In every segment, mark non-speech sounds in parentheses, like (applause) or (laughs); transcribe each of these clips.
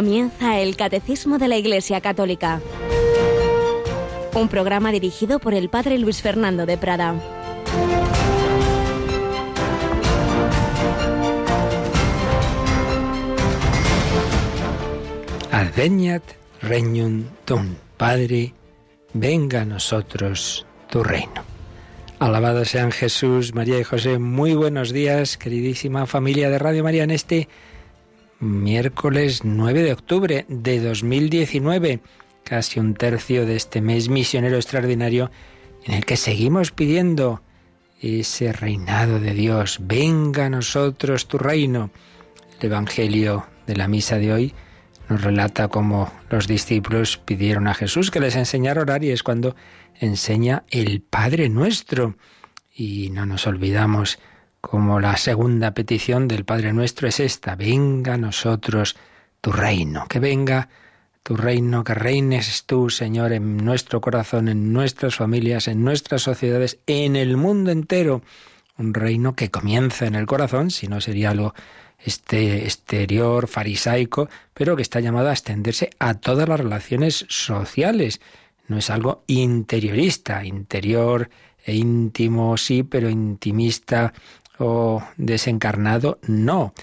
Comienza el Catecismo de la Iglesia Católica, un programa dirigido por el Padre Luis Fernando de Prada. Adveniat regnum tum, Padre, venga a nosotros tu reino. Alabado sean Jesús, María y José. Muy buenos días, queridísima familia de Radio María, en este miércoles 9 de octubre de 2019, casi un tercio de este mes misionero extraordinario en el que seguimos pidiendo ese reinado de Dios. Venga a nosotros tu reino. El Evangelio de la misa de hoy nos relata cómo los discípulos pidieron a Jesús que les enseñara a orar y es cuando enseña el Padre nuestro. Y no nos olvidamos como la segunda petición del Padre nuestro es esta, venga a nosotros tu reino, que venga tu reino, que reines tú, Señor, en nuestro corazón, en nuestras familias, en nuestras sociedades, en el mundo entero. Un reino que comienza en el corazón, si no sería algo este exterior farisaico, pero que está llamado a extenderse a todas las relaciones sociales. No es algo interiorista, interior e íntimo sí, pero intimista o desencarnado no.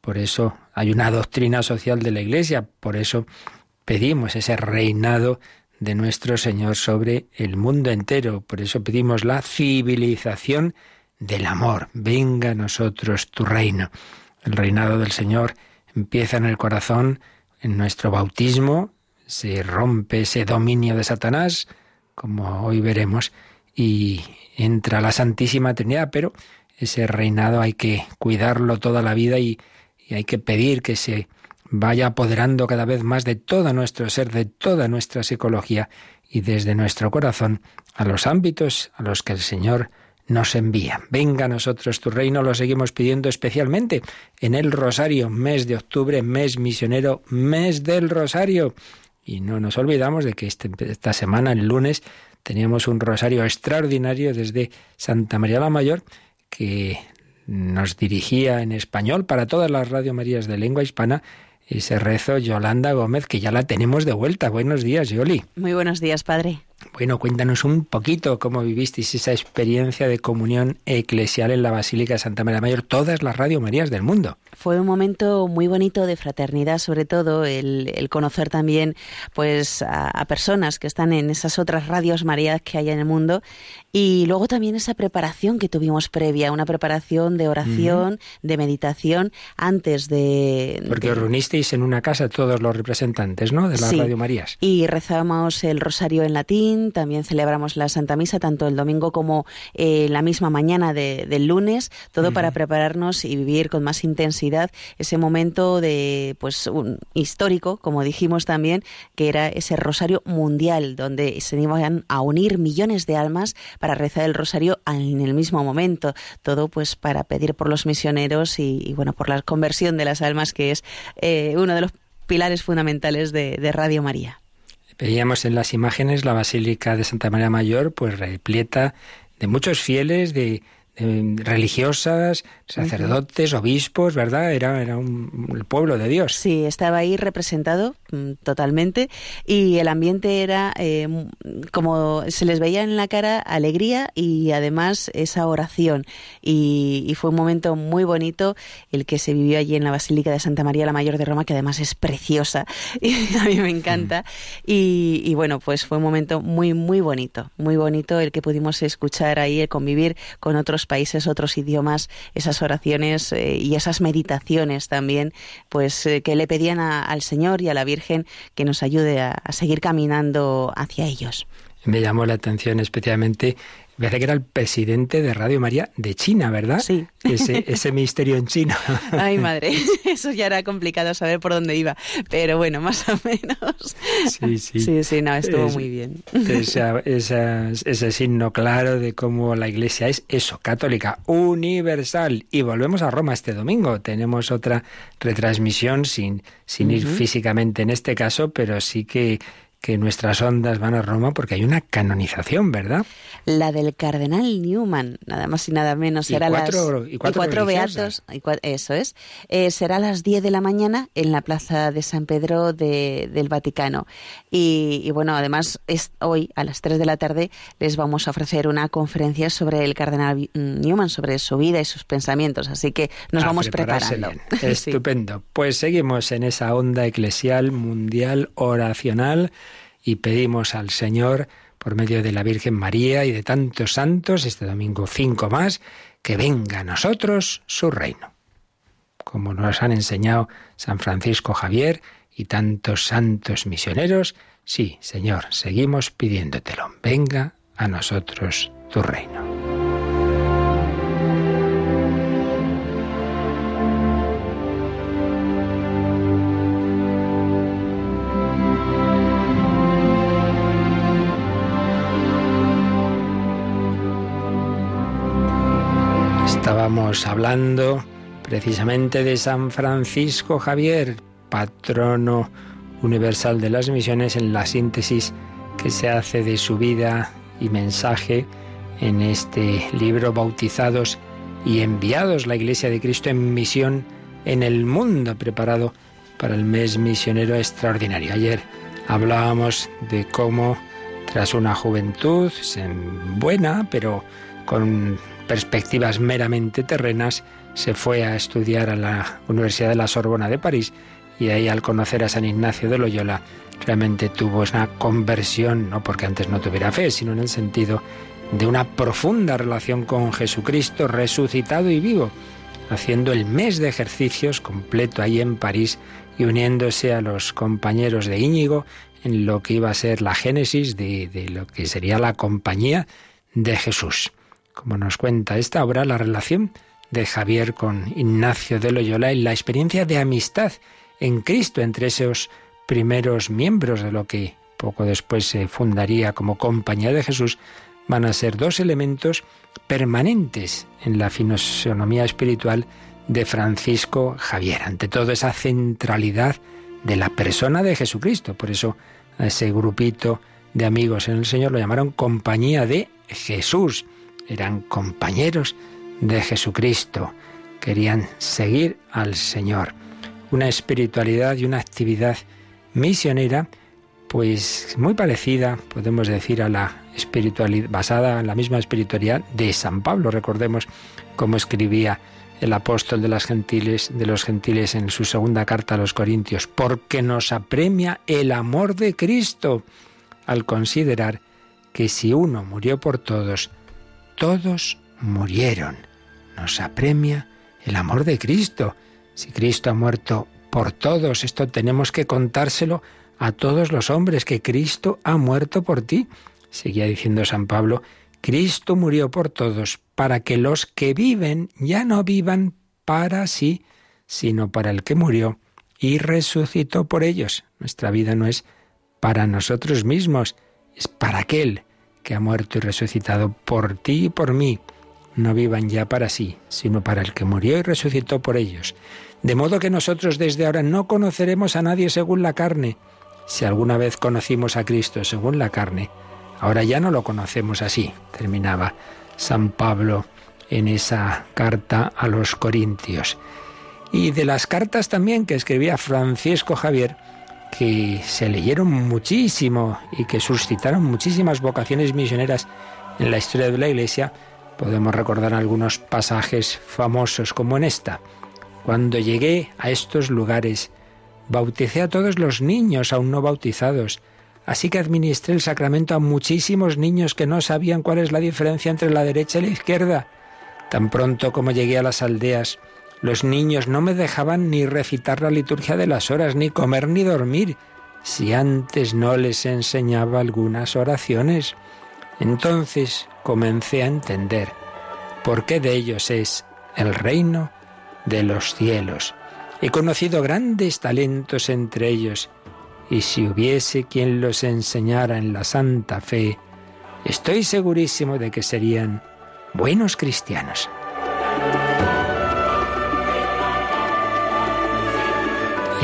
Por eso hay una doctrina social de la Iglesia, por eso pedimos ese reinado de nuestro Señor sobre el mundo entero, por eso pedimos la civilización del amor. Venga a nosotros tu reino. El reinado del Señor empieza en el corazón, en nuestro bautismo, se rompe ese dominio de Satanás, como hoy veremos, y entra la Santísima Trinidad, pero ese reinado hay que cuidarlo toda la vida y, y hay que pedir que se vaya apoderando cada vez más de todo nuestro ser, de toda nuestra psicología y desde nuestro corazón a los ámbitos a los que el Señor nos envía. Venga a nosotros tu reino, lo seguimos pidiendo especialmente en el Rosario, mes de octubre, mes misionero, mes del Rosario. Y no nos olvidamos de que este, esta semana, el lunes, teníamos un rosario extraordinario desde Santa María la Mayor que nos dirigía en español para todas las Radio Marías de lengua hispana ese rezo Yolanda Gómez, que ya la tenemos de vuelta. Buenos días, Yoli. Muy buenos días, padre. Bueno, cuéntanos un poquito cómo vivisteis esa experiencia de comunión eclesial en la Basílica de Santa María Mayor, todas las Radio Marías del mundo. Fue un momento muy bonito de fraternidad, sobre todo el, conocer también pues a, personas que están en esas otras radios Marías que hay en el mundo y luego también esa preparación que tuvimos previa, una preparación de oración, de meditación antes de... Porque os reunisteis en una casa todos los representantes, ¿no? De las Radio Marías. Y rezamos el rosario en latín, también celebramos la Santa Misa tanto el domingo como eh, la misma mañana del lunes, todo para prepararnos y vivir con más intensidad ese momento de pues un histórico, como dijimos también, que era ese rosario mundial donde se iban a unir millones de almas para rezar el rosario en el mismo momento, todo pues para pedir por los misioneros y, bueno por la conversión de las almas que es eh, uno de los pilares fundamentales de, de Radio María. Veíamos en las imágenes la Basílica de Santa María Mayor, pues repleta de muchos fieles, de, religiosas, sacerdotes, obispos, ¿verdad? Era, era un, el pueblo de Dios. Sí, estaba ahí representado totalmente. Y el ambiente era eh, como se les veía en la cara alegría y además esa oración. Y, fue un momento muy bonito el que se vivió allí en la Basílica de Santa María la Mayor de Roma que además es preciosa. (laughs) Y a mí me encanta. Mm. y, bueno pues fue un momento muy muy bonito muy bonito el que pudimos escuchar ahí el convivir con otros países otros idiomas esas oraciones eh, y esas meditaciones también, pues eh, que le pedían al Señor y a la Virgen que nos ayude a seguir caminando hacia ellos. Me llamó la atención especialmente me parece que era el presidente de Radio María de China, ¿verdad? Sí. Ese, ese misterio en China. (laughs) Ay, madre, (laughs) eso ya era complicado saber por dónde iba, pero bueno, más o menos. Sí, sí. Sí, sí, no, estuvo muy bien. ese signo claro de cómo la Iglesia es eso, católica, universal. Y volvemos a Roma este domingo. Tenemos otra retransmisión sin, sin ir físicamente en este caso, pero sí que que nuestras ondas van a Roma porque hay una canonización, ¿verdad? La del cardenal Newman, nada más y nada menos. será cuatro, las, y cuatro, beatos, eso es. Eh, será a las 10 de la mañana en la plaza de San Pedro de, del Vaticano. Y, bueno, además es hoy a las 3 de la tarde les vamos a ofrecer una conferencia sobre el cardenal Newman, sobre su vida y sus pensamientos. Así que nos vamos preparando. (laughs) Estupendo. Pues seguimos en esa onda eclesial, mundial, oracional y pedimos al Señor, por medio de la Virgen María y de tantos santos, este domingo cinco más, que venga a nosotros su reino. Como nos han enseñado San Francisco Javier y tantos santos misioneros, sí, Señor, seguimos pidiéndotelo. Venga a nosotros tu reino. Estábamos hablando precisamente de San Francisco Javier, patrono universal de las misiones, en la síntesis que se hace de su vida y mensaje en este libro Bautizados y enviados, la Iglesia de Cristo en misión en el mundo, preparado para el mes misionero extraordinario. Ayer hablábamos de cómo tras una juventud buena, pero con perspectivas meramente terrenas, se fue a estudiar a la Universidad de la Sorbona de París y ahí al conocer a San Ignacio de Loyola realmente tuvo una conversión, no porque antes no tuviera fe, sino en el sentido de una profunda relación con Jesucristo resucitado y vivo, haciendo el mes de ejercicios completo ahí en París y uniéndose a los compañeros de Íñigo en lo que iba a ser la génesis de, de lo que sería la compañía de Jesús como nos cuenta esta obra, la relación de Javier con Ignacio de Loyola y la experiencia de amistad en Cristo entre esos primeros miembros de lo que poco después se fundaría como Compañía de Jesús, van a ser dos elementos permanentes en la filosonomía espiritual de Francisco Javier. Ante todo, esa centralidad de la persona de Jesucristo. Por eso a ese grupito de amigos en el Señor lo llamaron Compañía de Jesús eran compañeros de Jesucristo, querían seguir al Señor. Una espiritualidad y una actividad misionera, pues muy parecida, podemos decir, a la espiritualidad, basada en la misma espiritualidad de San Pablo. Recordemos cómo escribía el apóstol de, las gentiles, de los gentiles en su segunda carta a los Corintios, porque nos apremia el amor de Cristo al considerar que si uno murió por todos, todos murieron. Nos apremia el amor de Cristo. Si Cristo ha muerto por todos, esto tenemos que contárselo a todos los hombres, que Cristo ha muerto por ti. Seguía diciendo San Pablo, Cristo murió por todos, para que los que viven ya no vivan para sí, sino para el que murió y resucitó por ellos. Nuestra vida no es para nosotros mismos, es para aquel que ha muerto y resucitado por ti y por mí, no vivan ya para sí, sino para el que murió y resucitó por ellos. De modo que nosotros desde ahora no conoceremos a nadie según la carne. Si alguna vez conocimos a Cristo según la carne, ahora ya no lo conocemos así, terminaba San Pablo en esa carta a los Corintios. Y de las cartas también que escribía Francisco Javier, que se leyeron muchísimo y que suscitaron muchísimas vocaciones misioneras en la historia de la Iglesia, podemos recordar algunos pasajes famosos como en esta. Cuando llegué a estos lugares, bauticé a todos los niños aún no bautizados, así que administré el sacramento a muchísimos niños que no sabían cuál es la diferencia entre la derecha y la izquierda. Tan pronto como llegué a las aldeas, los niños no me dejaban ni recitar la liturgia de las horas, ni comer ni dormir, si antes no les enseñaba algunas oraciones. Entonces comencé a entender por qué de ellos es el reino de los cielos. He conocido grandes talentos entre ellos, y si hubiese quien los enseñara en la santa fe, estoy segurísimo de que serían buenos cristianos.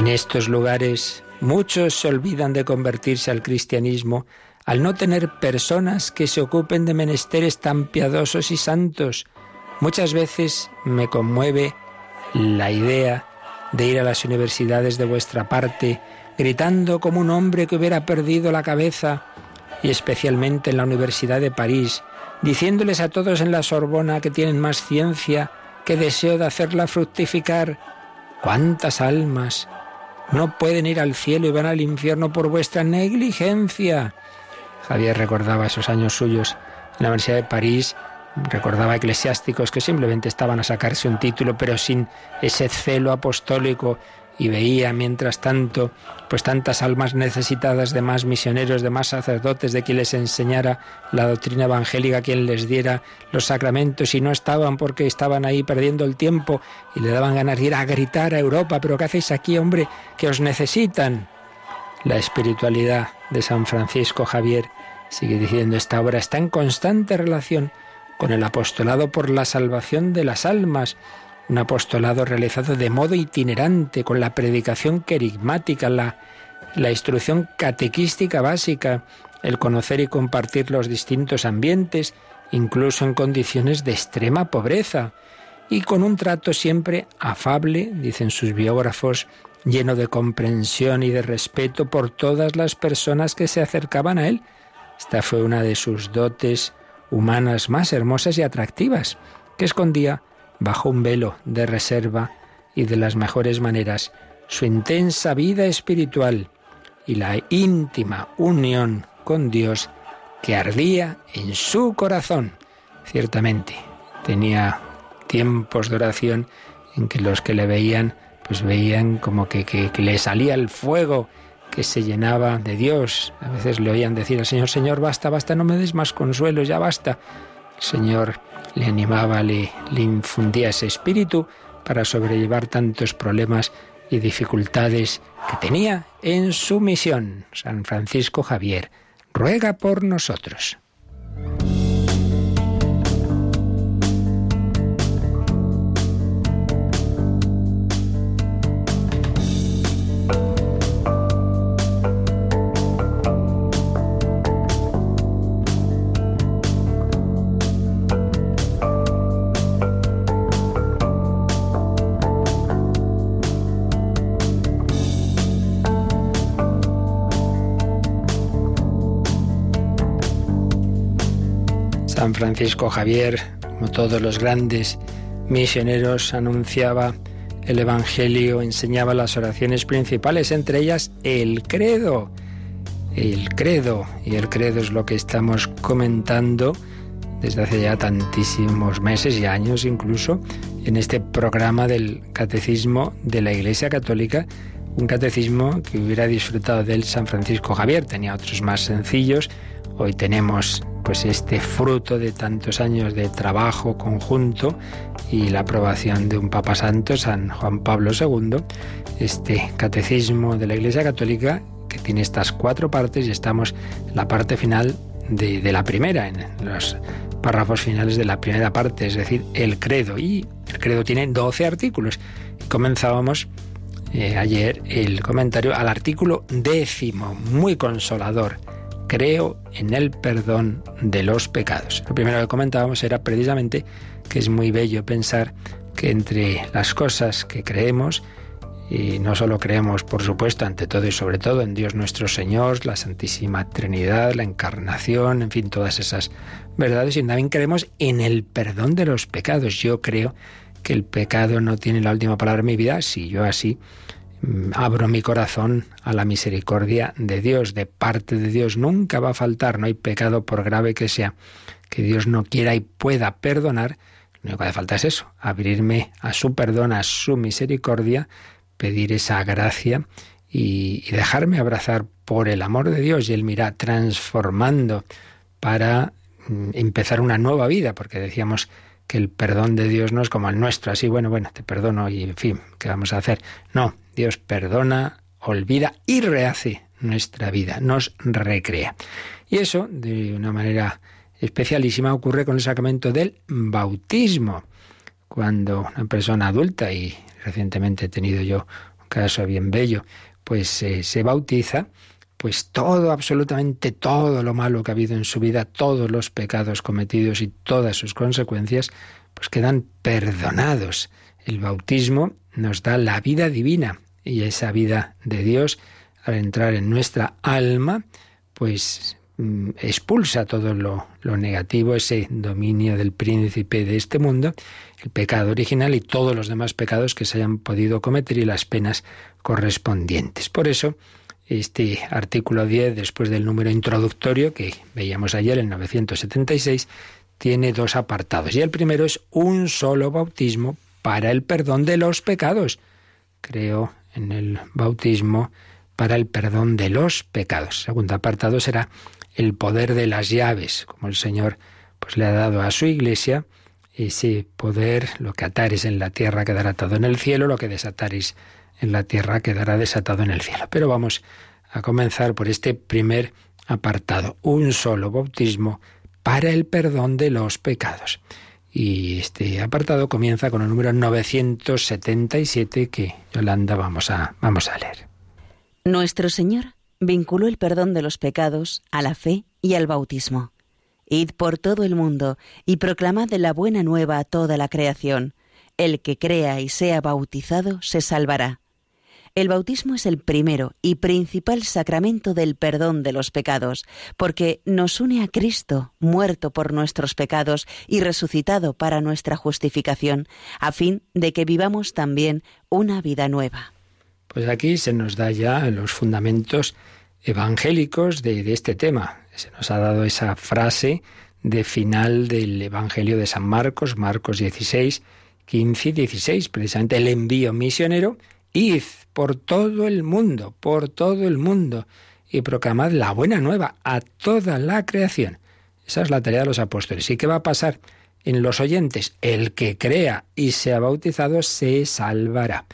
En estos lugares Muchos se olvidan de convertirse al cristianismo al no tener personas que se ocupen de menesteres tan piadosos y santos. Muchas veces me conmueve la idea de ir a las universidades de vuestra parte, gritando como un hombre que hubiera perdido la cabeza, y especialmente en la Universidad de París, diciéndoles a todos en la Sorbona que tienen más ciencia que deseo de hacerla fructificar. ¿Cuántas almas no pueden ir al cielo y van al infierno por vuestra negligencia? Javier recordaba esos años suyos en la Universidad de París, recordaba eclesiásticos que simplemente estaban a sacarse un título, pero sin ese celo apostólico y veía mientras tanto pues tantas almas necesitadas de más misioneros, de más sacerdotes, de quien les enseñara la doctrina evangélica, quien les diera los sacramentos y no estaban porque estaban ahí perdiendo el tiempo y le daban ganas de ir a gritar a Europa, pero ¿qué hacéis aquí, hombre? Que os necesitan. La espiritualidad de San Francisco Javier, sigue diciendo esta obra, está en constante relación con el apostolado por la salvación de las almas, un apostolado realizado de modo itinerante, con la predicación querigmática, la, la instrucción catequística básica, el conocer y compartir los distintos ambientes, incluso en condiciones de extrema pobreza, y con un trato siempre afable, dicen sus biógrafos, lleno de comprensión y de respeto por todas las personas que se acercaban a él. Esta fue una de sus dotes humanas más hermosas y atractivas, que escondía bajo un velo de reserva y de las mejores maneras su intensa vida espiritual y la íntima unión con Dios que ardía en su corazón. Ciertamente, tenía tiempos de oración en que los que le veían, pues veían como que, que, le salía el fuego que se llenaba de Dios. A veces le oían decir al Señor, Señor, basta, basta, no me des más consuelo, ya basta. Señor le animaba, le, le infundía ese espíritu para sobrellevar tantos problemas y dificultades que tenía en su misión. San Francisco Javier, ruega por nosotros. Francisco Javier, como todos los grandes misioneros, anunciaba el Evangelio, enseñaba las oraciones principales, entre ellas el credo. El credo, y el credo es lo que estamos comentando desde hace ya tantísimos meses y años incluso, en este programa del Catecismo de la Iglesia Católica, un catecismo que hubiera disfrutado del San Francisco Javier, tenía otros más sencillos, hoy tenemos pues este fruto de tantos años de trabajo conjunto y la aprobación de un Papa Santo, San Juan Pablo II, este catecismo de la Iglesia Católica que tiene estas cuatro partes y estamos en la parte final de, la primera, en los párrafos finales de la primera parte, es decir, el credo. Y el credo tiene 12 artículos. Comenzábamos eh, ayer el comentario al artículo décimo, muy consolador creo en el perdón de los pecados. Lo primero que comentábamos era precisamente que es muy bello pensar que entre las cosas que creemos, y no solo creemos, por supuesto, ante todo y sobre todo en Dios nuestro Señor, la Santísima Trinidad, la Encarnación, en fin, todas esas verdades, y también creemos en el perdón de los pecados. Yo creo que el pecado no tiene la última palabra en mi vida, si yo así abro mi corazón a la misericordia de Dios, de parte de Dios. Nunca va a faltar, no hay pecado por grave que sea, que Dios no quiera y pueda perdonar. Lo único que hace falta es eso, abrirme a su perdón, a su misericordia, pedir esa gracia y, dejarme abrazar por el amor de Dios y Él mira transformando para mm, empezar una nueva vida, porque decíamos que el perdón de Dios no es como el nuestro, así, bueno, bueno, te perdono y en fin, ¿qué vamos a hacer? No, Dios perdona, olvida y rehace nuestra vida, nos recrea. Y eso, de una manera especialísima, ocurre con el sacramento del bautismo. Cuando una persona adulta, y recientemente he tenido yo un caso bien bello, pues se bautiza, pues todo, absolutamente todo lo malo que ha habido en su vida, todos los pecados cometidos y todas sus consecuencias, pues quedan perdonados. El bautismo nos da la vida divina y esa vida de Dios, al entrar en nuestra alma, pues mm, expulsa todo lo, negativo, ese dominio del príncipe de este mundo, el pecado original y todos los demás pecados que se hayan podido cometer y las penas correspondientes. Por eso, este artículo 10, después del número introductorio que veíamos ayer, en 976, tiene dos apartados. Y el primero es un solo bautismo para el perdón de los pecados. Creo en el bautismo para el perdón de los pecados. El segundo apartado será el poder de las llaves, como el Señor pues le ha dado a su iglesia ese poder, lo que atares en la tierra quedará atado en el cielo, lo que desatares en la tierra quedará desatado en el cielo. Pero vamos a comenzar por este primer apartado, un solo bautismo para el perdón de los pecados. Y este apartado comienza con el número 977 que Yolanda vamos a, vamos a leer. Nuestro Señor vinculó el perdón de los pecados a la fe y al bautismo. Id por todo el mundo y proclamad la buena nueva a toda la creación. El que crea y sea bautizado se salvará el bautismo es el primero y principal sacramento del perdón de los pecados, porque nos une a Cristo, muerto por nuestros pecados y resucitado para nuestra justificación, a fin de que vivamos también una vida nueva. Pues aquí se nos da ya los fundamentos evangélicos de, este tema. Se nos ha dado esa frase de final del Evangelio de San Marcos, Marcos 16, 15 y 16, precisamente el envío misionero Id por todo el mundo, por todo el mundo, y proclamad la buena nueva a toda la creación. Esa es la tarea de los apóstoles. ¿Y qué va a pasar en los oyentes? El que crea y sea bautizado se salvará.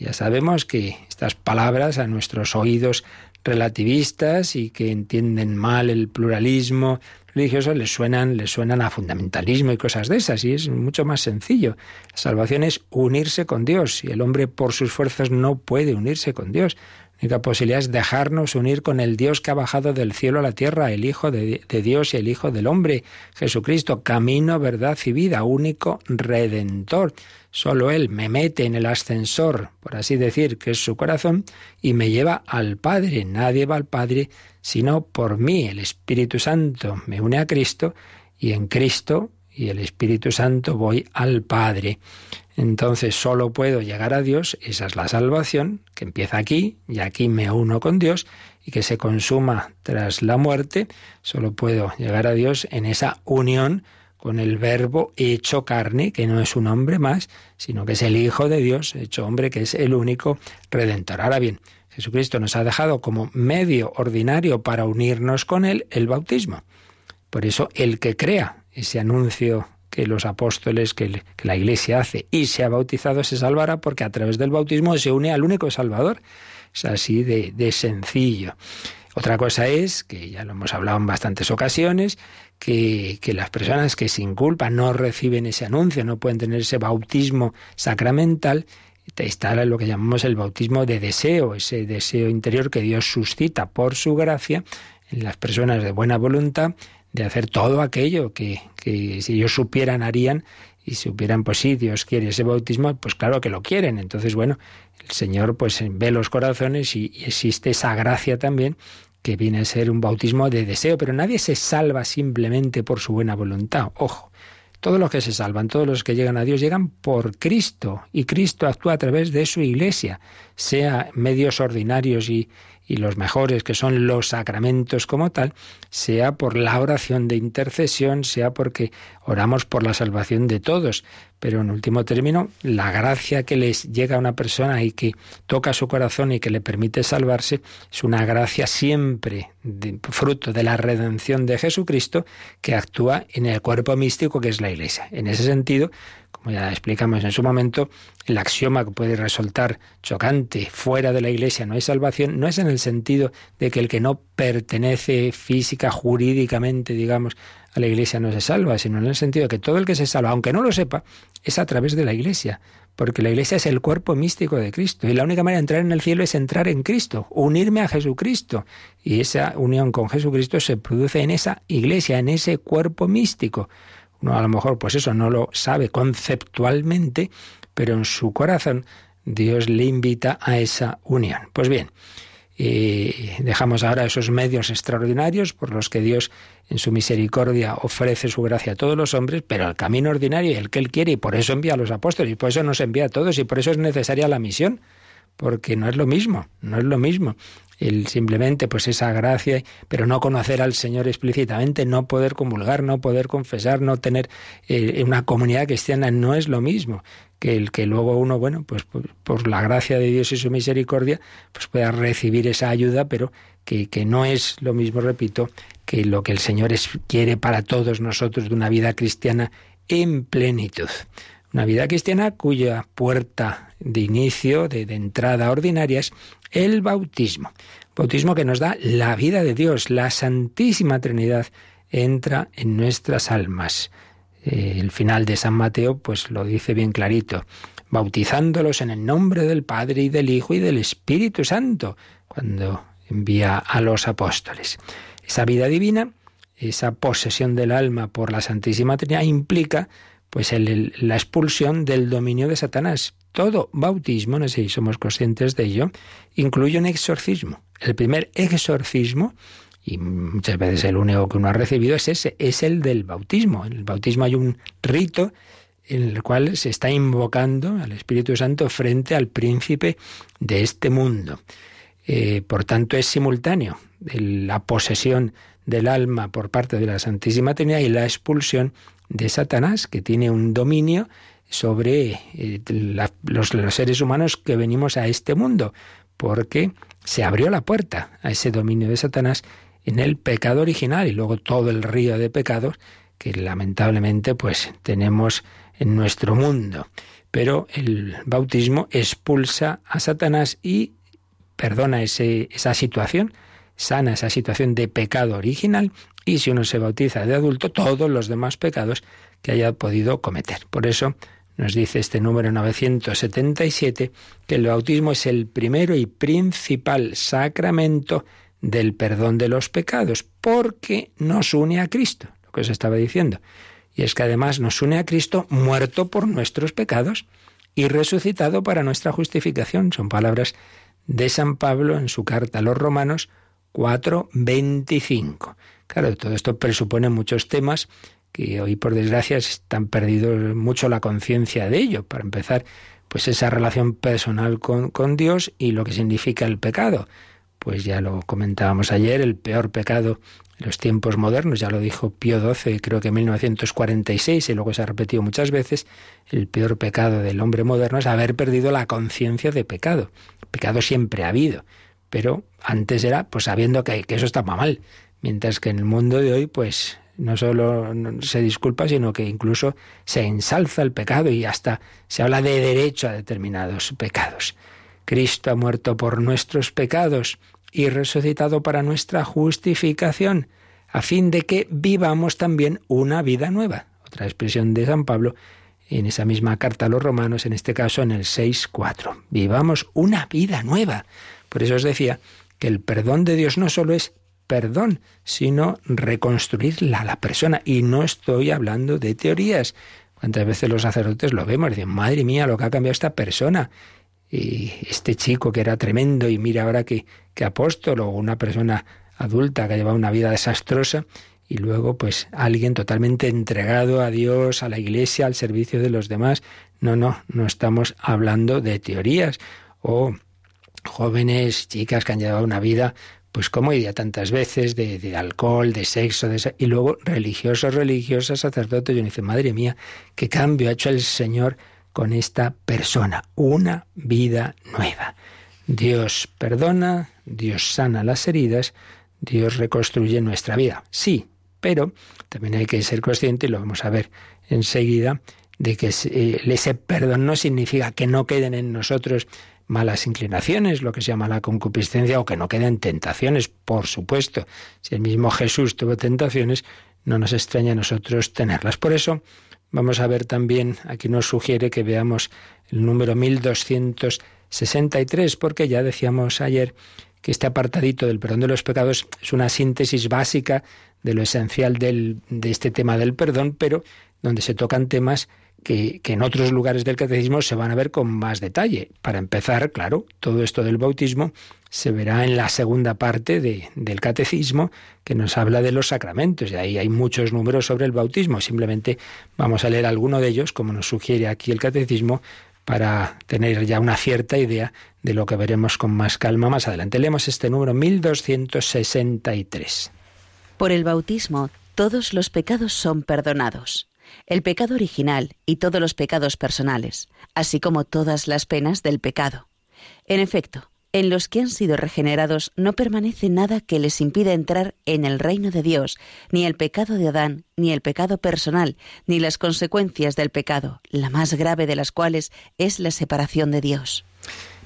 Ya sabemos que estas palabras a nuestros oídos relativistas y que entienden mal el pluralismo religiosos les suenan, les suenan a fundamentalismo y cosas de esas, y es mucho más sencillo. La salvación es unirse con Dios, y el hombre por sus fuerzas no puede unirse con Dios. La única posibilidad es dejarnos unir con el Dios que ha bajado del cielo a la tierra, el Hijo de, de Dios y el Hijo del hombre, Jesucristo, camino, verdad y vida, único redentor. Solo Él me mete en el ascensor, por así decir, que es su corazón, y me lleva al Padre. Nadie va al Padre sino por mí. El Espíritu Santo me une a Cristo y en Cristo y el Espíritu Santo voy al Padre. Entonces solo puedo llegar a Dios, esa es la salvación, que empieza aquí, y aquí me uno con Dios, y que se consuma tras la muerte, solo puedo llegar a Dios en esa unión con el verbo hecho carne, que no es un hombre más, sino que es el Hijo de Dios, hecho hombre, que es el único redentor. Ahora bien, Jesucristo nos ha dejado como medio ordinario para unirnos con Él el bautismo. Por eso el que crea ese anuncio que los apóstoles, que, la Iglesia hace y se ha bautizado se salvará porque a través del bautismo se une al único Salvador. Es así de, de sencillo. Otra cosa es, que ya lo hemos hablado en bastantes ocasiones, que, que, las personas que sin culpa no reciben ese anuncio, no pueden tener ese bautismo sacramental, está lo que llamamos el bautismo de deseo, ese deseo interior que Dios suscita por su gracia en las personas de buena voluntad de hacer todo aquello que, que si ellos supieran harían y supieran, pues sí, Dios quiere ese bautismo, pues claro que lo quieren. Entonces, bueno, el Señor pues ve los corazones y, y existe esa gracia también que viene a ser un bautismo de deseo, pero nadie se salva simplemente por su buena voluntad. Ojo, todos los que se salvan, todos los que llegan a Dios, llegan por Cristo y Cristo actúa a través de su iglesia, sea medios ordinarios y, y los mejores, que son los sacramentos como tal, sea por la oración de intercesión, sea porque oramos por la salvación de todos. Pero en último término, la gracia que les llega a una persona y que toca su corazón y que le permite salvarse es una gracia siempre fruto de la redención de Jesucristo que actúa en el cuerpo místico que es la Iglesia. En ese sentido, como ya explicamos en su momento, el axioma que puede resultar chocante fuera de la Iglesia no hay salvación, no es en el sentido de que el que no pertenece física, jurídicamente, digamos, a la Iglesia no se salva, sino en el sentido de que todo el que se salva, aunque no lo sepa, es a través de la Iglesia, porque la Iglesia es el cuerpo místico de Cristo y la única manera de entrar en el cielo es entrar en Cristo, unirme a Jesucristo. Y esa unión con Jesucristo se produce en esa Iglesia, en ese cuerpo místico. Uno a lo mejor, pues eso, no lo sabe conceptualmente, pero en su corazón Dios le invita a esa unión. Pues bien, y dejamos ahora esos medios extraordinarios por los que Dios en su misericordia ofrece su gracia a todos los hombres, pero el camino ordinario y el que Él quiere, y por eso envía a los apóstoles, y por eso nos envía a todos, y por eso es necesaria la misión, porque no es lo mismo, no es lo mismo el simplemente pues esa gracia, pero no conocer al Señor explícitamente, no poder comulgar, no poder confesar, no tener eh, una comunidad cristiana, no es lo mismo que el que luego uno, bueno, pues por, la gracia de Dios y su misericordia, pues pueda recibir esa ayuda, pero que, que no es lo mismo, repito, que lo que el Señor quiere para todos nosotros de una vida cristiana en plenitud. Una vida cristiana cuya puerta de inicio, de, de entrada ordinaria es el bautismo. Bautismo que nos da la vida de Dios, la Santísima Trinidad entra en nuestras almas. Eh, el final de San Mateo pues lo dice bien clarito, bautizándolos en el nombre del Padre y del Hijo y del Espíritu Santo, cuando envía a los apóstoles. Esa vida divina, esa posesión del alma por la Santísima Trinidad implica pues la expulsión del dominio de Satanás. Todo bautismo, no sé si somos conscientes de ello, incluye un exorcismo. El primer exorcismo y muchas veces el único que uno ha recibido es ese, es el del bautismo. En el bautismo hay un rito en el cual se está invocando al Espíritu Santo frente al príncipe de este mundo. Eh, por tanto, es simultáneo la posesión del alma por parte de la Santísima Trinidad y la expulsión de Satanás, que tiene un dominio sobre eh, los, los seres humanos que venimos a este mundo, porque se abrió la puerta a ese dominio de Satanás en el pecado original y luego todo el río de pecados que lamentablemente pues tenemos en nuestro mundo. Pero el bautismo expulsa a Satanás y perdona ese, esa situación, sana esa situación de pecado original y si uno se bautiza de adulto, todos los demás pecados que haya podido cometer. Por eso nos dice este número 977 que el bautismo es el primero y principal sacramento del perdón de los pecados, porque nos une a Cristo, lo que os estaba diciendo. Y es que además nos une a Cristo muerto por nuestros pecados y resucitado para nuestra justificación. Son palabras de San Pablo en su carta a los Romanos 4:25. Claro, todo esto presupone muchos temas que hoy por desgracia están perdidos mucho la conciencia de ello. Para empezar, pues esa relación personal con, con Dios y lo que significa el pecado pues ya lo comentábamos ayer, el peor pecado en los tiempos modernos, ya lo dijo Pío XII, creo que en 1946, y luego se ha repetido muchas veces, el peor pecado del hombre moderno es haber perdido la conciencia de pecado. Pecado siempre ha habido, pero antes era pues sabiendo que, que eso estaba mal, mientras que en el mundo de hoy pues no solo se disculpa, sino que incluso se ensalza el pecado y hasta se habla de derecho a determinados pecados. Cristo ha muerto por nuestros pecados y resucitado para nuestra justificación, a fin de que vivamos también una vida nueva. Otra expresión de San Pablo en esa misma carta a los romanos, en este caso en el 6.4. Vivamos una vida nueva. Por eso os decía que el perdón de Dios no solo es perdón, sino reconstruir la, la persona. Y no estoy hablando de teorías. ¿Cuántas veces los sacerdotes lo vemos? Dicen, madre mía, lo que ha cambiado esta persona y este chico que era tremendo y mira ahora que, que apóstol o una persona adulta que ha llevado una vida desastrosa y luego pues alguien totalmente entregado a Dios, a la iglesia, al servicio de los demás. No, no, no estamos hablando de teorías o jóvenes, chicas que han llevado una vida pues como diría tantas veces, de, de alcohol, de sexo, de, y luego religiosos, religiosas, sacerdotes, y uno dice, madre mía, qué cambio ha hecho el Señor con esta persona, una vida nueva. Dios perdona, Dios sana las heridas, Dios reconstruye nuestra vida. Sí, pero también hay que ser consciente, y lo vamos a ver enseguida, de que eh, ese perdón no significa que no queden en nosotros malas inclinaciones, lo que se llama la concupiscencia, o que no queden tentaciones, por supuesto. Si el mismo Jesús tuvo tentaciones, no nos extraña a nosotros tenerlas. Por eso vamos a ver también, aquí nos sugiere que veamos el número 1263, porque ya decíamos ayer que este apartadito del perdón de los pecados es una síntesis básica de lo esencial del, de este tema del perdón, pero donde se tocan temas que, en otros lugares del catecismo se van a ver con más detalle. Para empezar, claro, todo esto del bautismo se verá en la segunda parte de, del catecismo que nos habla de los sacramentos. Y ahí hay muchos números sobre el bautismo. Simplemente vamos a leer alguno de ellos, como nos sugiere aquí el catecismo, para tener ya una cierta idea de lo que veremos con más calma más adelante. Leemos este número 1263. Por el bautismo todos los pecados son perdonados el pecado original y todos los pecados personales, así como todas las penas del pecado. En efecto, en los que han sido regenerados no permanece nada que les impida entrar en el reino de Dios, ni el pecado de Adán, ni el pecado personal, ni las consecuencias del pecado, la más grave de las cuales es la separación de Dios.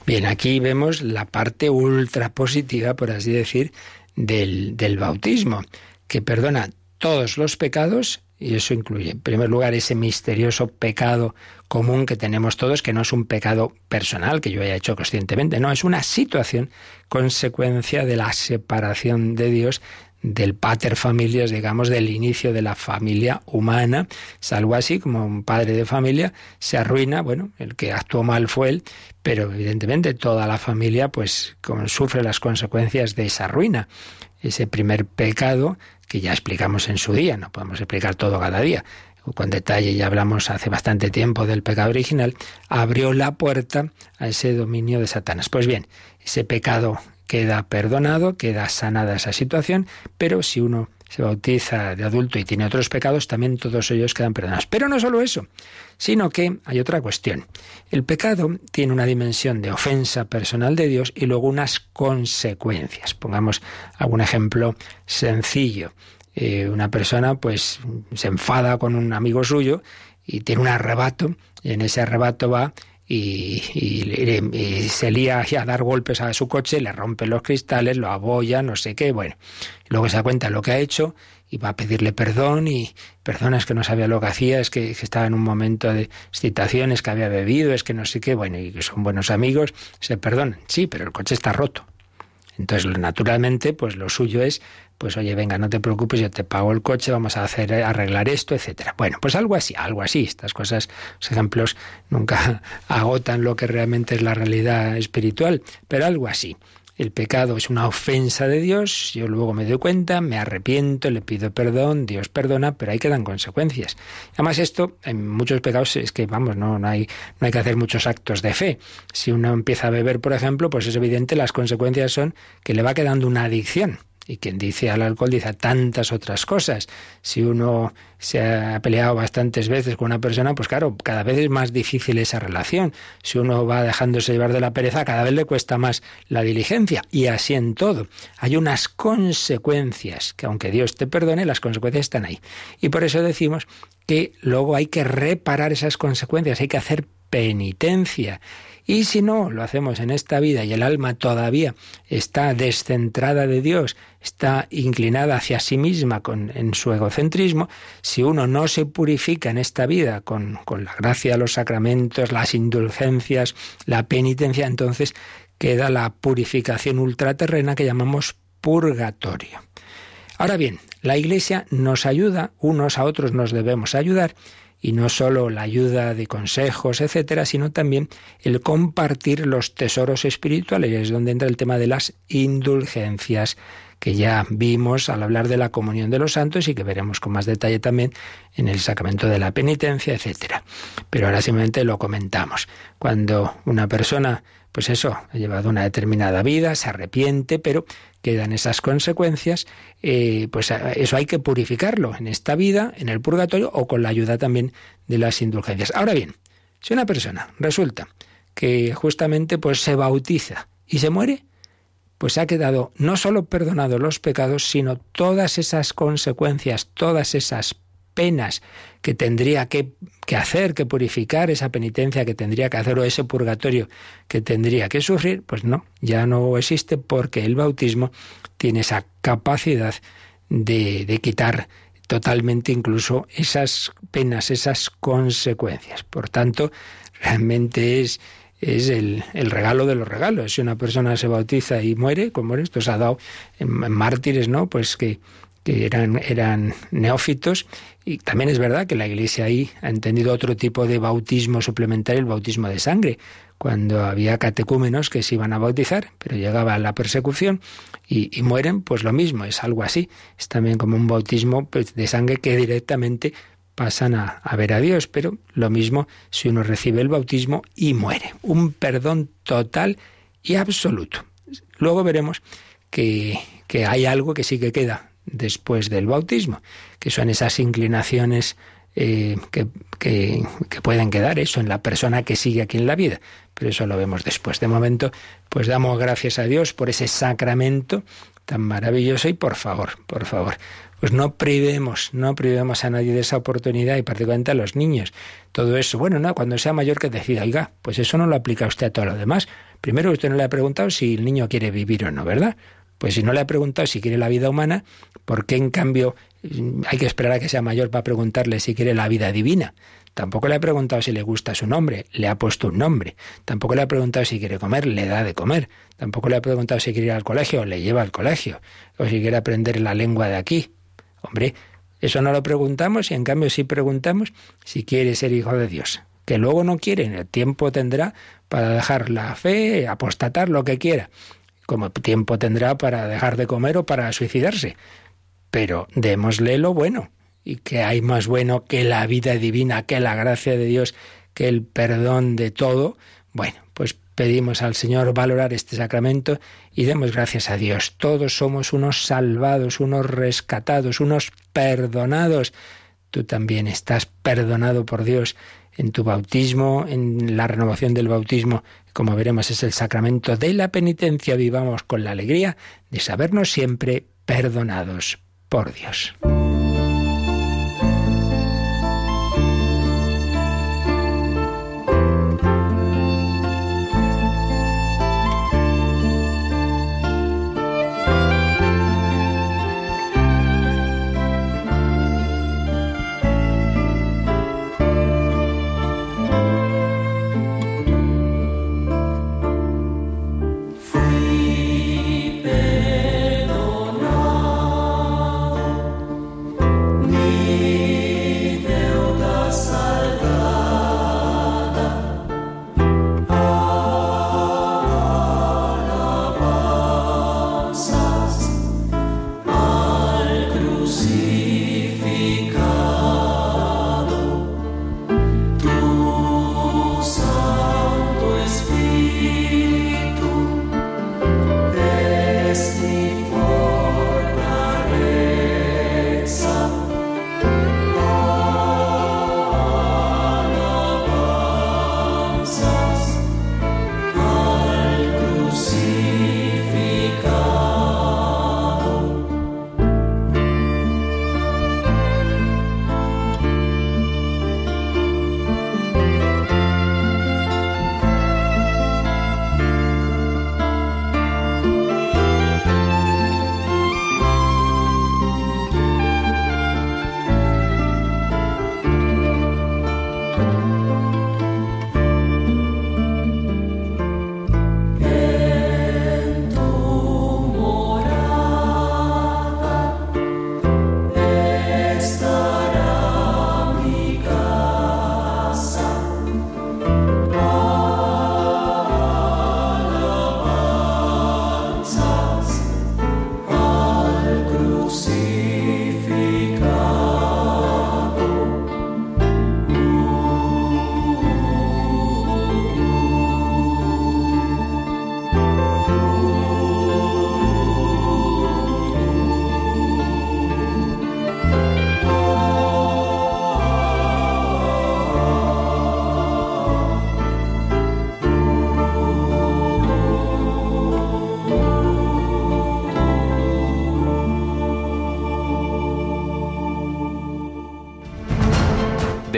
Bien, aquí vemos la parte ultra positiva, por así decir, del, del bautismo, que perdona todos los pecados y eso incluye, en primer lugar, ese misterioso pecado común que tenemos todos, que no es un pecado personal que yo haya hecho conscientemente, no, es una situación consecuencia de la separación de Dios del pater familias, digamos, del inicio de la familia humana. Es algo así como un padre de familia se arruina, bueno, el que actuó mal fue él, pero evidentemente toda la familia pues sufre las consecuencias de esa ruina. Ese primer pecado que ya explicamos en su día, no podemos explicar todo cada día, con detalle ya hablamos hace bastante tiempo del pecado original, abrió la puerta a ese dominio de Satanás. Pues bien, ese pecado queda perdonado, queda sanada esa situación, pero si uno se bautiza de adulto y tiene otros pecados, también todos ellos quedan perdonados. Pero no solo eso, sino que hay otra cuestión. El pecado tiene una dimensión de ofensa personal de Dios y luego unas consecuencias. Pongamos algún ejemplo sencillo. Eh, una persona pues se enfada con un amigo suyo y tiene un arrebato y en ese arrebato va y, se lía a dar golpes a su coche, le rompe los cristales, lo abolla, no sé qué, bueno. Luego se da cuenta de lo que ha hecho y va a pedirle perdón y personas que no sabía lo que hacía, es que, estaba en un momento de excitación, es que había bebido, es que no sé qué, bueno, y que son buenos amigos, se perdonan. Sí, pero el coche está roto. Entonces, naturalmente, pues lo suyo es pues oye, venga, no te preocupes, yo te pago el coche, vamos a hacer arreglar esto, etcétera. Bueno, pues algo así, algo así. Estas cosas, los ejemplos nunca (laughs) agotan lo que realmente es la realidad espiritual, pero algo así. El pecado es una ofensa de Dios, yo luego me doy cuenta, me arrepiento, le pido perdón, Dios perdona, pero ahí quedan consecuencias. Además esto, en muchos pecados es que, vamos, no, no, hay, no hay que hacer muchos actos de fe. Si uno empieza a beber, por ejemplo, pues es evidente, las consecuencias son que le va quedando una adicción. Y quien dice al alcohol dice tantas otras cosas. Si uno se ha peleado bastantes veces con una persona, pues claro, cada vez es más difícil esa relación. Si uno va dejándose llevar de la pereza, cada vez le cuesta más la diligencia. Y así en todo. Hay unas consecuencias que aunque Dios te perdone, las consecuencias están ahí. Y por eso decimos que luego hay que reparar esas consecuencias, hay que hacer penitencia. Y si no lo hacemos en esta vida y el alma todavía está descentrada de Dios, está inclinada hacia sí misma con, en su egocentrismo, si uno no se purifica en esta vida con, con la gracia de los sacramentos, las indulgencias, la penitencia, entonces queda la purificación ultraterrena que llamamos purgatorio. Ahora bien, la Iglesia nos ayuda, unos a otros nos debemos ayudar, y no solo la ayuda de consejos, etcétera, sino también el compartir los tesoros espirituales, es donde entra el tema de las indulgencias que ya vimos al hablar de la comunión de los santos y que veremos con más detalle también en el sacramento de la penitencia, etcétera. Pero ahora simplemente lo comentamos. Cuando una persona pues eso, ha llevado una determinada vida, se arrepiente, pero quedan esas consecuencias, eh, pues eso hay que purificarlo en esta vida, en el purgatorio o con la ayuda también de las indulgencias. Ahora bien, si una persona resulta que justamente pues se bautiza y se muere, pues ha quedado no solo perdonado los pecados, sino todas esas consecuencias, todas esas penas que tendría que, hacer, que purificar, esa penitencia que tendría que hacer o ese purgatorio que tendría que sufrir, pues no, ya no existe porque el bautismo tiene esa capacidad de, quitar totalmente incluso esas penas, esas consecuencias. Por tanto, realmente es, el, regalo de los regalos. Si una persona se bautiza y muere, como esto se ha dado en mártires, ¿no? Pues que, que eran, eran neófitos. Y también es verdad que la Iglesia ahí ha entendido otro tipo de bautismo suplementario, el bautismo de sangre, cuando había catecúmenos que se iban a bautizar, pero llegaba la persecución y, y mueren, pues lo mismo, es algo así. Es también como un bautismo pues, de sangre que directamente pasan a, a, ver a Dios, pero lo mismo si uno recibe el bautismo y muere. Un perdón total y absoluto. Luego veremos que, que hay algo que sí que queda después del bautismo, que son esas inclinaciones eh, que, que, pueden quedar eso en la persona que sigue aquí en la vida. Pero eso lo vemos después. De momento, pues damos gracias a Dios por ese sacramento tan maravilloso y por favor, por favor, pues no privemos, no privemos a nadie de esa oportunidad y particularmente a los niños. Todo eso, bueno, no, cuando sea mayor que decida, oiga, pues eso no lo aplica usted a todo lo demás. Primero usted no le ha preguntado si el niño quiere vivir o no, ¿verdad? Pues si no le ha preguntado si quiere la vida humana, ¿por qué en cambio hay que esperar a que sea mayor para preguntarle si quiere la vida divina? Tampoco le ha preguntado si le gusta su nombre, le ha puesto un nombre. Tampoco le ha preguntado si quiere comer, le da de comer. Tampoco le ha preguntado si quiere ir al colegio, le lleva al colegio. O si quiere aprender la lengua de aquí. Hombre, eso no lo preguntamos y en cambio sí preguntamos si quiere ser hijo de Dios. Que luego no quiere, el tiempo tendrá para dejar la fe, apostatar, lo que quiera como tiempo tendrá para dejar de comer o para suicidarse. Pero démosle lo bueno. Y que hay más bueno que la vida divina, que la gracia de Dios, que el perdón de todo. Bueno, pues pedimos al Señor valorar este sacramento y demos gracias a Dios. Todos somos unos salvados, unos rescatados, unos perdonados. Tú también estás perdonado por Dios en tu bautismo, en la renovación del bautismo como veremos es el sacramento de la penitencia, vivamos con la alegría de sabernos siempre perdonados por Dios.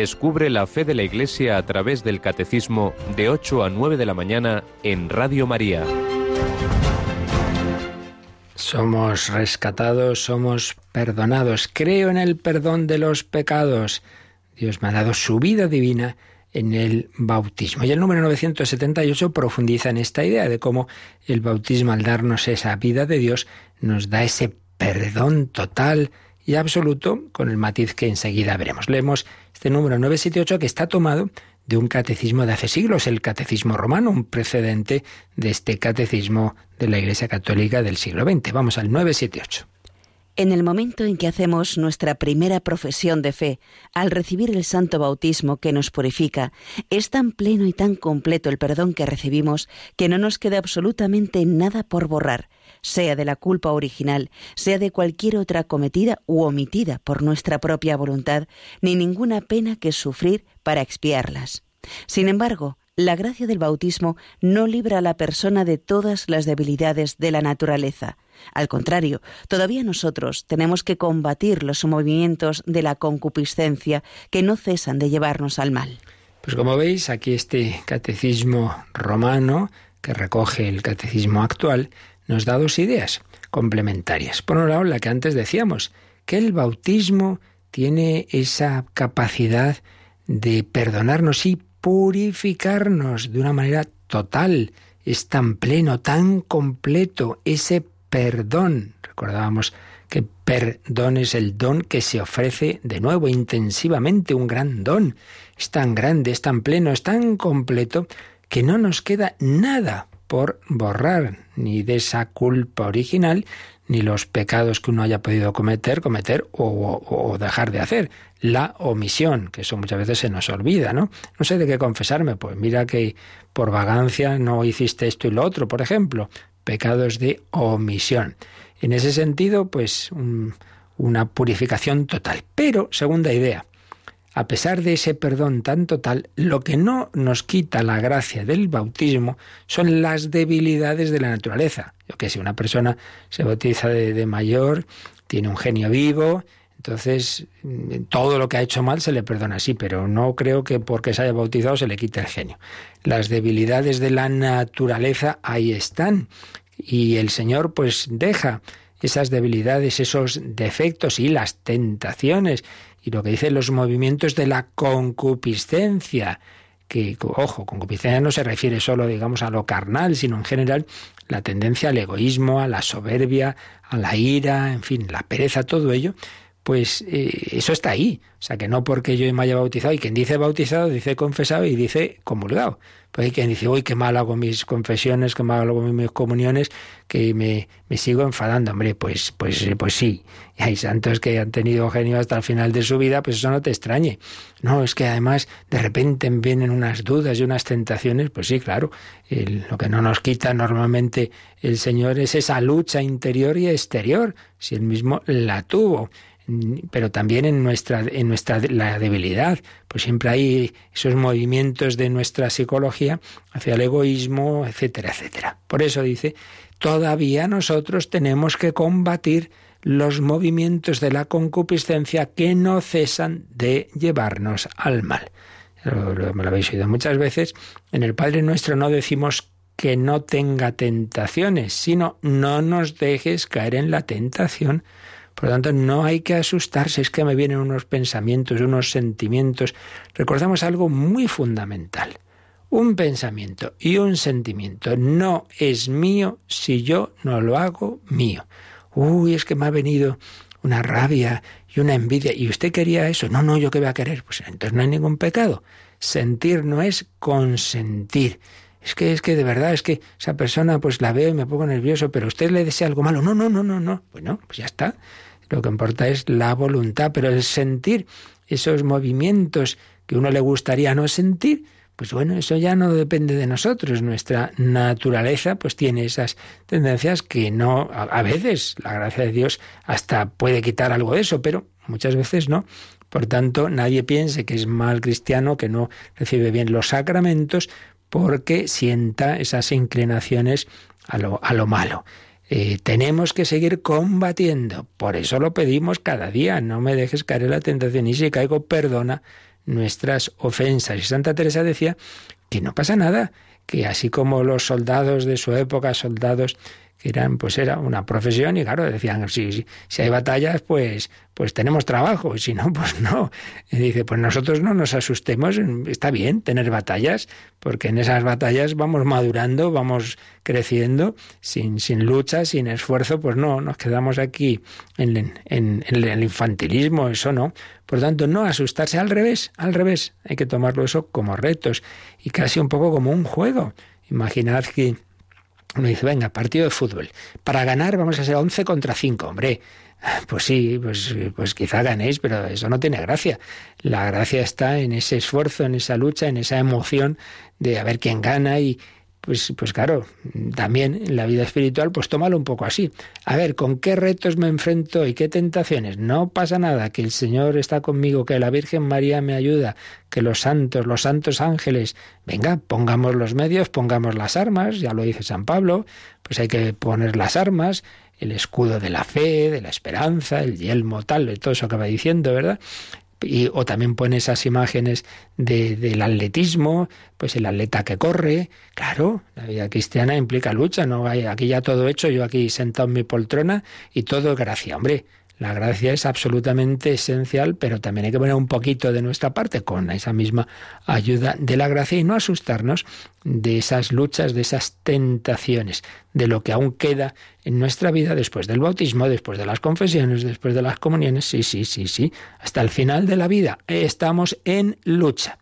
Descubre la fe de la Iglesia a través del Catecismo de 8 a 9 de la mañana en Radio María. Somos rescatados, somos perdonados. Creo en el perdón de los pecados. Dios me ha dado su vida divina en el bautismo. Y el número 978 profundiza en esta idea de cómo el bautismo, al darnos esa vida de Dios, nos da ese perdón total y absoluto, con el matiz que enseguida veremos. Leemos este número 978 que está tomado de un catecismo de hace siglos, el catecismo romano, un precedente de este catecismo de la Iglesia Católica del siglo XX. Vamos al 978. En el momento en que hacemos nuestra primera profesión de fe, al recibir el santo bautismo que nos purifica, es tan pleno y tan completo el perdón que recibimos que no nos queda absolutamente nada por borrar, sea de la culpa original, sea de cualquier otra cometida u omitida por nuestra propia voluntad, ni ninguna pena que sufrir para expiarlas. Sin embargo, la gracia del bautismo no libra a la persona de todas las debilidades de la naturaleza. Al contrario, todavía nosotros tenemos que combatir los movimientos de la concupiscencia que no cesan de llevarnos al mal. Pues como veis, aquí este catecismo romano, que recoge el catecismo actual, nos da dos ideas complementarias. Por un lado, la que antes decíamos, que el bautismo tiene esa capacidad de perdonarnos y purificarnos de una manera total. Es tan pleno, tan completo ese perdón. Recordábamos que perdón es el don que se ofrece de nuevo intensivamente, un gran don. Es tan grande, es tan pleno, es tan completo que no nos queda nada por borrar, ni de esa culpa original, ni los pecados que uno haya podido cometer, cometer o, dejar de hacer. La omisión, que eso muchas veces se nos olvida, ¿no? No sé de qué confesarme, pues mira que por vagancia no hiciste esto y lo otro, por ejemplo, pecados de omisión. En ese sentido, pues una purificación total. Pero, segunda idea, a pesar de ese perdón tan total, lo que no nos quita la gracia del bautismo son las debilidades de la naturaleza. Yo que si una persona se bautiza de, mayor, tiene un genio vivo, entonces mm, todo lo que ha hecho mal se le perdona, sí, pero no creo que porque se haya bautizado se le quite el genio. Las debilidades de la naturaleza ahí están y el Señor pues deja esas debilidades, esos defectos y las tentaciones y lo que dicen los movimientos de la concupiscencia, que, ojo, concupiscencia no se refiere solo, digamos, a lo carnal, sino en general la tendencia al egoísmo, a la soberbia, a la ira, en fin, la pereza, todo ello, pues eh, eso está ahí. O sea, que no porque yo me haya bautizado, y quien dice bautizado dice confesado y dice comulgado. Pues hay quien dice, uy, qué mal hago mis confesiones, qué mal hago mis comuniones, que me, me sigo enfadando. Hombre, pues, pues, pues sí. Y hay santos que han tenido genio hasta el final de su vida, pues eso no te extrañe. No, es que además de repente vienen unas dudas y unas tentaciones, pues sí, claro. lo que no nos quita normalmente el Señor es esa lucha interior y exterior, si él mismo la tuvo pero también en nuestra, en nuestra la debilidad, pues siempre hay esos movimientos de nuestra psicología hacia el egoísmo, etcétera, etcétera. Por eso dice, todavía nosotros tenemos que combatir los movimientos de la concupiscencia que no cesan de llevarnos al mal. me lo habéis oído muchas veces. En el Padre Nuestro no decimos que no tenga tentaciones, sino no nos dejes caer en la tentación por lo tanto, no hay que asustarse, es que me vienen unos pensamientos, unos sentimientos. Recordamos algo muy fundamental. Un pensamiento y un sentimiento no es mío si yo no lo hago mío. Uy, es que me ha venido una rabia y una envidia. ¿Y usted quería eso? No, no, yo qué voy a querer. Pues entonces no hay ningún pecado. Sentir no es consentir. Es que es que de verdad es que esa persona pues la veo y me pongo nervioso, pero usted le desea algo malo. No, no, no, no, no. Bueno, pues ya está. Lo que importa es la voluntad, pero el sentir esos movimientos que uno le gustaría no sentir, pues bueno, eso ya no depende de nosotros. Nuestra naturaleza pues tiene esas tendencias que no, a, veces la gracia de Dios hasta puede quitar algo de eso, pero muchas veces no. Por tanto, nadie piense que es mal cristiano, que no recibe bien los sacramentos, porque sienta esas inclinaciones a lo, a lo malo. Eh, tenemos que seguir combatiendo. Por eso lo pedimos cada día. No me dejes caer en la tentación y si caigo, perdona. nuestras ofensas. Y Santa Teresa decía que no pasa nada, que así como los soldados de su época, soldados eran, pues era una profesión, y claro, decían, si, si hay batallas, pues, pues tenemos trabajo, y si no, pues no. Y dice, pues nosotros no nos asustemos, está bien tener batallas, porque en esas batallas vamos madurando, vamos creciendo, sin, sin lucha, sin esfuerzo, pues no, nos quedamos aquí en, en, en el infantilismo, eso no. Por tanto, no asustarse, al revés, al revés, hay que tomarlo eso como retos y casi un poco como un juego. Imaginad que uno dice, venga, partido de fútbol. Para ganar vamos a ser 11 contra 5, hombre. Pues sí, pues, pues quizá ganéis, pero eso no tiene gracia. La gracia está en ese esfuerzo, en esa lucha, en esa emoción de a ver quién gana y, pues, pues claro, también en la vida espiritual, pues tómalo un poco así. A ver, ¿con qué retos me enfrento y qué tentaciones? No pasa nada, que el Señor está conmigo, que la Virgen María me ayuda, que los santos, los santos ángeles, venga, pongamos los medios, pongamos las armas, ya lo dice San Pablo, pues hay que poner las armas, el escudo de la fe, de la esperanza, el yelmo tal, todo eso va diciendo, ¿verdad? Y, o también pone esas imágenes de, del atletismo, pues el atleta que corre. Claro, la vida cristiana implica lucha, no aquí ya todo hecho, yo aquí sentado en mi poltrona y todo gracia. Hombre, la gracia es absolutamente esencial, pero también hay que poner un poquito de nuestra parte con esa misma ayuda de la gracia y no asustarnos de esas luchas, de esas tentaciones, de lo que aún queda en nuestra vida después del bautismo, después de las confesiones, después de las comuniones. Sí, sí, sí, sí. Hasta el final de la vida estamos en lucha.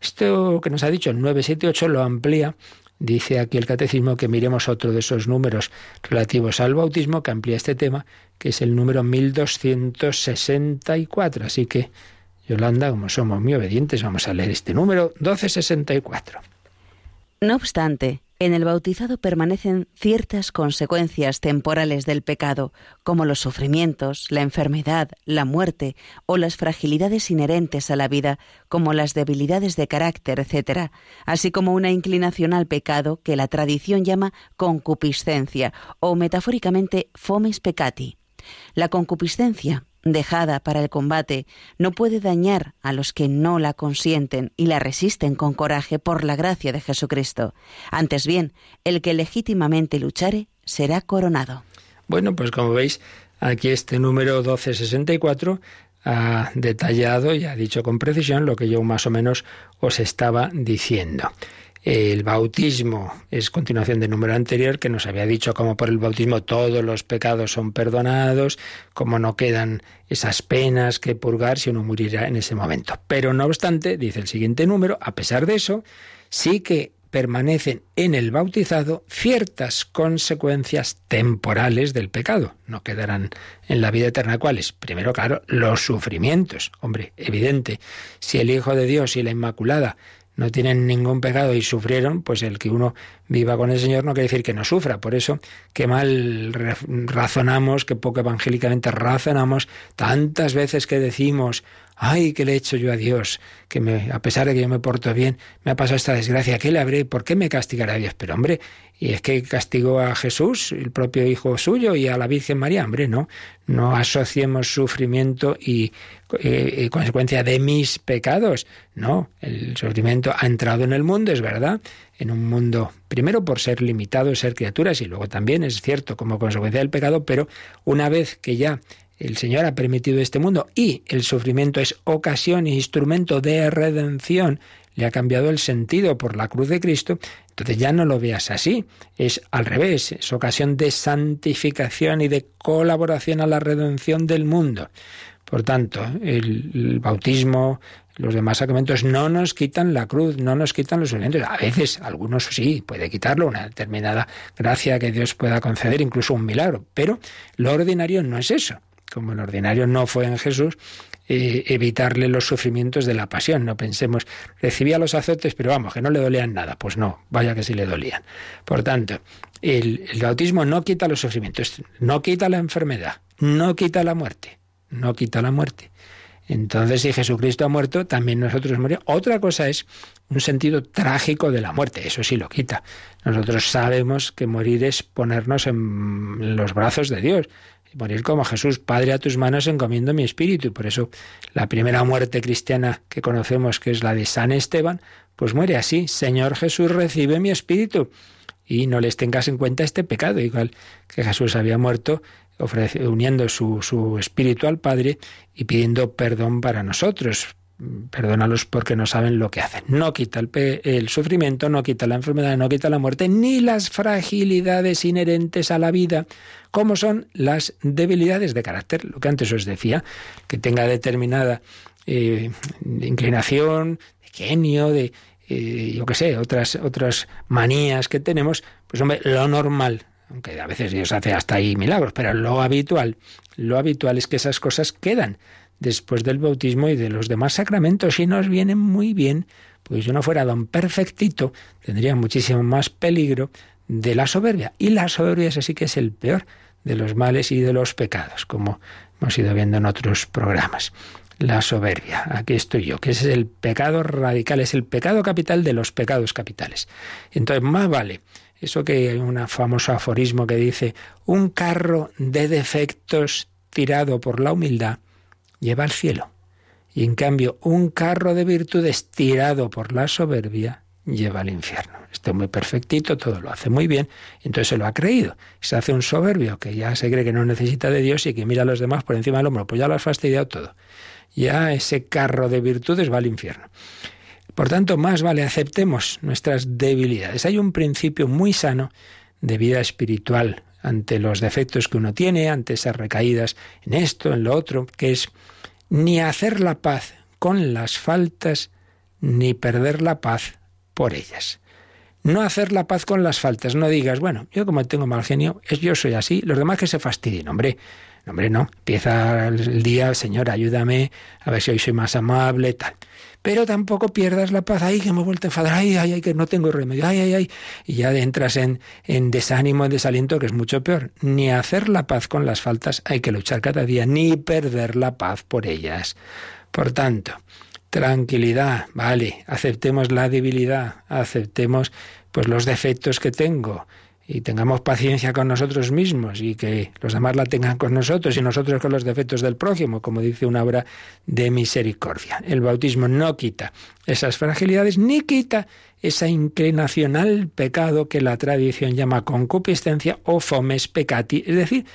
Esto que nos ha dicho el 978 lo amplía Dice aquí el catecismo que miremos otro de esos números relativos al bautismo que amplía este tema, que es el número 1264. Así que, Yolanda, como somos muy obedientes, vamos a leer este número 1264. No obstante, en el bautizado permanecen ciertas consecuencias temporales del pecado, como los sufrimientos, la enfermedad, la muerte o las fragilidades inherentes a la vida, como las debilidades de carácter, etc., así como una inclinación al pecado que la tradición llama concupiscencia o metafóricamente fomes peccati. La concupiscencia dejada para el combate, no puede dañar a los que no la consienten y la resisten con coraje por la gracia de Jesucristo. Antes bien, el que legítimamente luchare será coronado. Bueno, pues como veis, aquí este número 1264 ha detallado y ha dicho con precisión lo que yo más o menos os estaba diciendo. El bautismo es continuación del número anterior que nos había dicho cómo por el bautismo todos los pecados son perdonados, cómo no quedan esas penas que purgar si uno muriera en ese momento. Pero no obstante, dice el siguiente número, a pesar de eso, sí que permanecen en el bautizado ciertas consecuencias temporales del pecado. No quedarán en la vida eterna. ¿Cuáles? Primero, claro, los sufrimientos. Hombre, evidente. Si el Hijo de Dios y la Inmaculada no tienen ningún pecado y sufrieron, pues el que uno viva con el Señor no quiere decir que no sufra. Por eso, qué mal razonamos, qué poco evangélicamente razonamos, tantas veces que decimos, ay, ¿qué le he hecho yo a Dios? Que me, a pesar de que yo me porto bien, me ha pasado esta desgracia, ¿qué le habré? ¿Por qué me castigará Dios? Pero hombre, y es que castigó a Jesús, el propio Hijo suyo, y a la Virgen María, hombre, no, no asociemos sufrimiento y eh, consecuencia de mis pecados. No, el sufrimiento ha entrado en el mundo, es verdad, en un mundo, primero por ser limitado, ser criaturas, y luego también es cierto como consecuencia del pecado, pero una vez que ya el Señor ha permitido este mundo y el sufrimiento es ocasión e instrumento de redención, le ha cambiado el sentido por la cruz de Cristo, entonces ya no lo veas así, es al revés, es ocasión de santificación y de colaboración a la redención del mundo. Por tanto, el, bautismo, los demás sacramentos no nos quitan la cruz, no nos quitan los sufrimientos. A veces, algunos sí, puede quitarlo, una determinada gracia que Dios pueda conceder, incluso un milagro. Pero lo ordinario no es eso. Como el ordinario no fue en Jesús, eh, evitarle los sufrimientos de la pasión. No pensemos, recibía los azotes, pero vamos, que no le dolían nada. Pues no, vaya que sí le dolían. Por tanto, el bautismo no quita los sufrimientos, no quita la enfermedad, no quita la muerte no quita la muerte. Entonces, si Jesucristo ha muerto, también nosotros morimos. Otra cosa es un sentido trágico de la muerte, eso sí lo quita. Nosotros sabemos que morir es ponernos en los brazos de Dios. Morir como Jesús, Padre, a tus manos encomiendo mi espíritu. Por eso la primera muerte cristiana que conocemos, que es la de San Esteban, pues muere así, Señor Jesús, recibe mi espíritu. Y no les tengas en cuenta este pecado, igual que Jesús había muerto uniendo su, su espíritu al Padre y pidiendo perdón para nosotros, perdónalos porque no saben lo que hacen. No quita el, sufrimiento, no quita la enfermedad, no quita la muerte, ni las fragilidades inherentes a la vida, como son las debilidades de carácter, lo que antes os decía, que tenga determinada eh, inclinación, de genio, de, eh, yo qué sé, otras, otras manías que tenemos, pues hombre, lo normal, aunque a veces Dios hace hasta ahí milagros, pero lo habitual, lo habitual es que esas cosas quedan después del bautismo y de los demás sacramentos y nos vienen muy bien, pues si yo no fuera don perfectito, tendría muchísimo más peligro de la soberbia. Y la soberbia es así que es el peor de los males y de los pecados, como hemos ido viendo en otros programas. La soberbia, aquí estoy yo, que es el pecado radical, es el pecado capital de los pecados capitales. Entonces, más vale eso que hay un famoso aforismo que dice, un carro de defectos tirado por la humildad lleva al cielo. Y en cambio, un carro de virtudes tirado por la soberbia lleva al infierno. Este muy perfectito, todo lo hace muy bien, entonces se lo ha creído. Se hace un soberbio que ya se cree que no necesita de Dios y que mira a los demás por encima del hombro, pues ya lo has fastidiado todo. Ya ese carro de virtudes va al infierno. Por tanto, más vale aceptemos nuestras debilidades. Hay un principio muy sano de vida espiritual ante los defectos que uno tiene, ante esas recaídas en esto, en lo otro, que es ni hacer la paz con las faltas, ni perder la paz por ellas. No hacer la paz con las faltas, no digas, bueno, yo como tengo mal genio, yo soy así, los demás que se fastidien, hombre. Hombre, no, empieza el día, Señor, ayúdame, a ver si hoy soy más amable, tal pero tampoco pierdas la paz. Ay, que me he vuelto a enfadar, ay, ay, ay, que no tengo remedio, ay, ay, ay. Y ya entras en, en desánimo, en desaliento, que es mucho peor. Ni hacer la paz con las faltas hay que luchar cada día, ni perder la paz por ellas. Por tanto, tranquilidad, vale, aceptemos la debilidad, aceptemos pues los defectos que tengo, y tengamos paciencia con nosotros mismos y que los demás la tengan con nosotros y nosotros con los defectos del prójimo, como dice una obra de misericordia. El bautismo no quita esas fragilidades ni quita esa inclinación al pecado que la tradición llama concupiscencia o fomes peccati, es decir,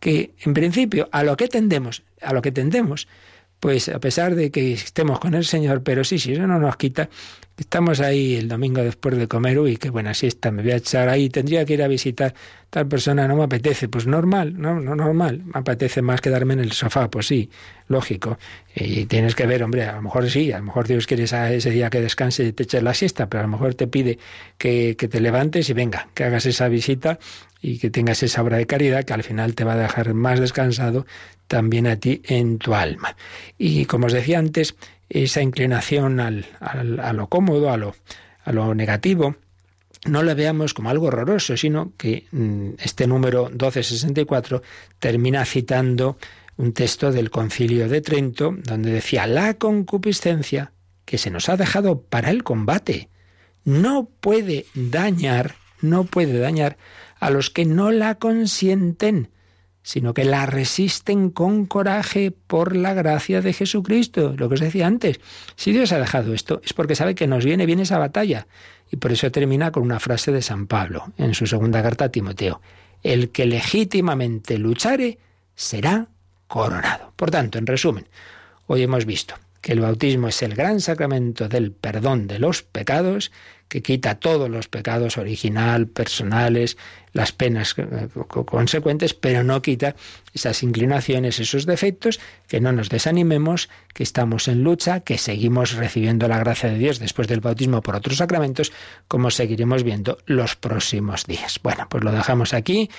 que en principio a lo que tendemos, a lo que tendemos, pues a pesar de que estemos con el Señor, pero sí, sí, eso no nos quita Estamos ahí el domingo después de comer, uy, qué buena siesta, me voy a echar ahí, tendría que ir a visitar tal persona, no me apetece, pues normal, no, no normal, me apetece más quedarme en el sofá, pues sí, lógico. Y tienes que ver, hombre, a lo mejor sí, a lo mejor Dios quiere ese día que descanse y te eches la siesta, pero a lo mejor te pide que, que te levantes y venga, que hagas esa visita y que tengas esa obra de caridad que al final te va a dejar más descansado también a ti en tu alma. Y como os decía antes, esa inclinación al, a lo cómodo, a lo, a lo negativo, no lo veamos como algo horroroso, sino que mm, este número 1264 termina citando un texto del concilio de Trento, donde decía, la concupiscencia que se nos ha dejado para el combate no puede dañar, no puede dañar a los que no la consienten, sino que la resisten con coraje por la gracia de Jesucristo. Lo que os decía antes, si Dios ha dejado esto es porque sabe que nos viene bien esa batalla. Y por eso termina con una frase de San Pablo en su segunda carta a Timoteo. El que legítimamente luchare será coronado. Por tanto, en resumen, hoy hemos visto que el bautismo es el gran sacramento del perdón de los pecados, que quita todos los pecados original, personales, las penas eh, consecuentes, pero no quita esas inclinaciones, esos defectos, que no nos desanimemos, que estamos en lucha, que seguimos recibiendo la gracia de Dios después del bautismo por otros sacramentos, como seguiremos viendo los próximos días. Bueno, pues lo dejamos aquí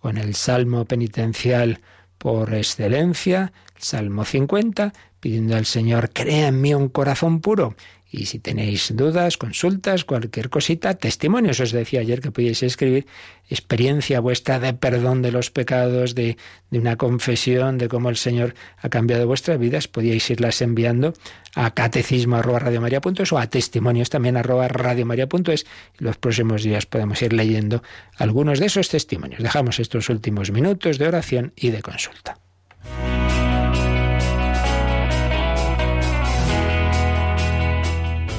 con el Salmo penitencial por excelencia, Salmo 50, pidiendo al Señor, crea en mí un corazón puro Y si tenéis dudas, consultas, cualquier cosita, testimonios, os decía ayer que podíais escribir experiencia vuestra de perdón de los pecados, de, de una confesión, de cómo el Señor ha cambiado vuestras vidas, podíais irlas enviando a catecismo arroba o a testimonios también arroba radiomaria.es los próximos días podemos ir leyendo algunos de esos testimonios. Dejamos estos últimos minutos de oración y de consulta.